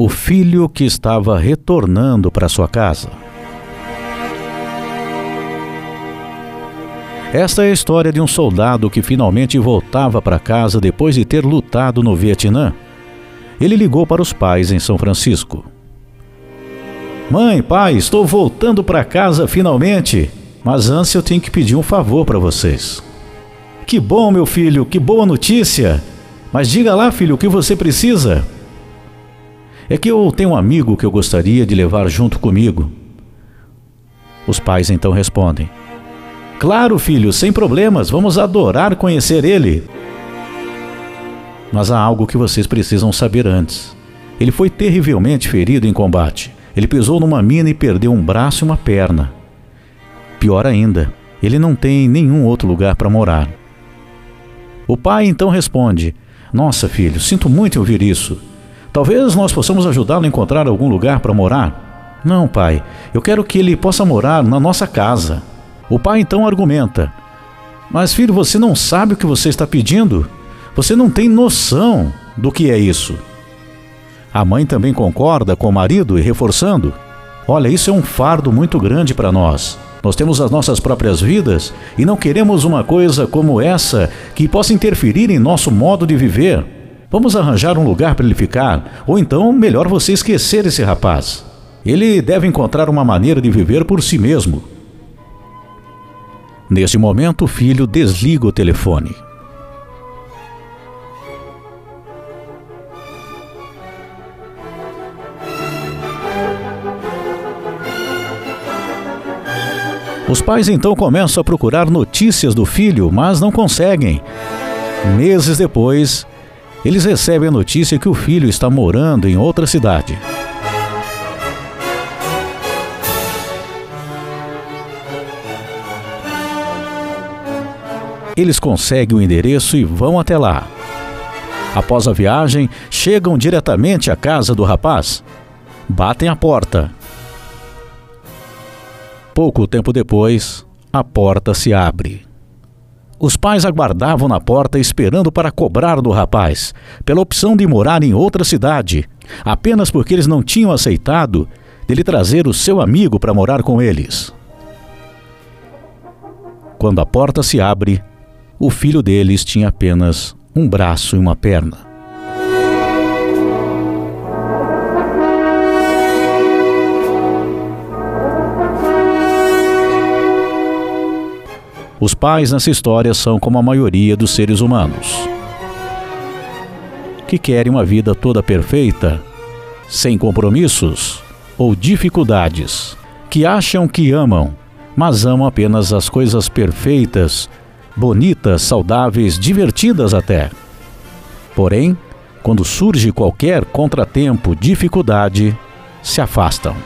O filho que estava retornando para sua casa. Esta é a história de um soldado que finalmente voltava para casa depois de ter lutado no Vietnã. Ele ligou para os pais em São Francisco. Mãe, pai, estou voltando para casa finalmente, mas antes eu tenho que pedir um favor para vocês. Que bom, meu filho, que boa notícia! Mas diga lá, filho, o que você precisa? É que eu tenho um amigo que eu gostaria de levar junto comigo. Os pais então respondem: Claro, filho, sem problemas, vamos adorar conhecer ele. Mas há algo que vocês precisam saber antes. Ele foi terrivelmente ferido em combate. Ele pisou numa mina e perdeu um braço e uma perna. Pior ainda, ele não tem nenhum outro lugar para morar. O pai então responde: Nossa, filho, sinto muito ouvir isso. Talvez nós possamos ajudá-lo a encontrar algum lugar para morar. Não, pai, eu quero que ele possa morar na nossa casa. O pai então argumenta: Mas filho, você não sabe o que você está pedindo? Você não tem noção do que é isso. A mãe também concorda com o marido e reforçando: Olha, isso é um fardo muito grande para nós. Nós temos as nossas próprias vidas e não queremos uma coisa como essa que possa interferir em nosso modo de viver. Vamos arranjar um lugar para ele ficar, ou então melhor você esquecer esse rapaz. Ele deve encontrar uma maneira de viver por si mesmo. Neste momento, o filho desliga o telefone. Os pais então começam a procurar notícias do filho, mas não conseguem. Meses depois, eles recebem a notícia que o filho está morando em outra cidade. Eles conseguem o endereço e vão até lá. Após a viagem, chegam diretamente à casa do rapaz. Batem a porta. Pouco tempo depois, a porta se abre. Os pais aguardavam na porta esperando para cobrar do rapaz, pela opção de morar em outra cidade, apenas porque eles não tinham aceitado dele trazer o seu amigo para morar com eles. Quando a porta se abre, o filho deles tinha apenas um braço e uma perna. Os pais nessa história são como a maioria dos seres humanos, que querem uma vida toda perfeita, sem compromissos ou dificuldades, que acham que amam, mas amam apenas as coisas perfeitas bonitas, saudáveis, divertidas até. Porém, quando surge qualquer contratempo, dificuldade, se afastam.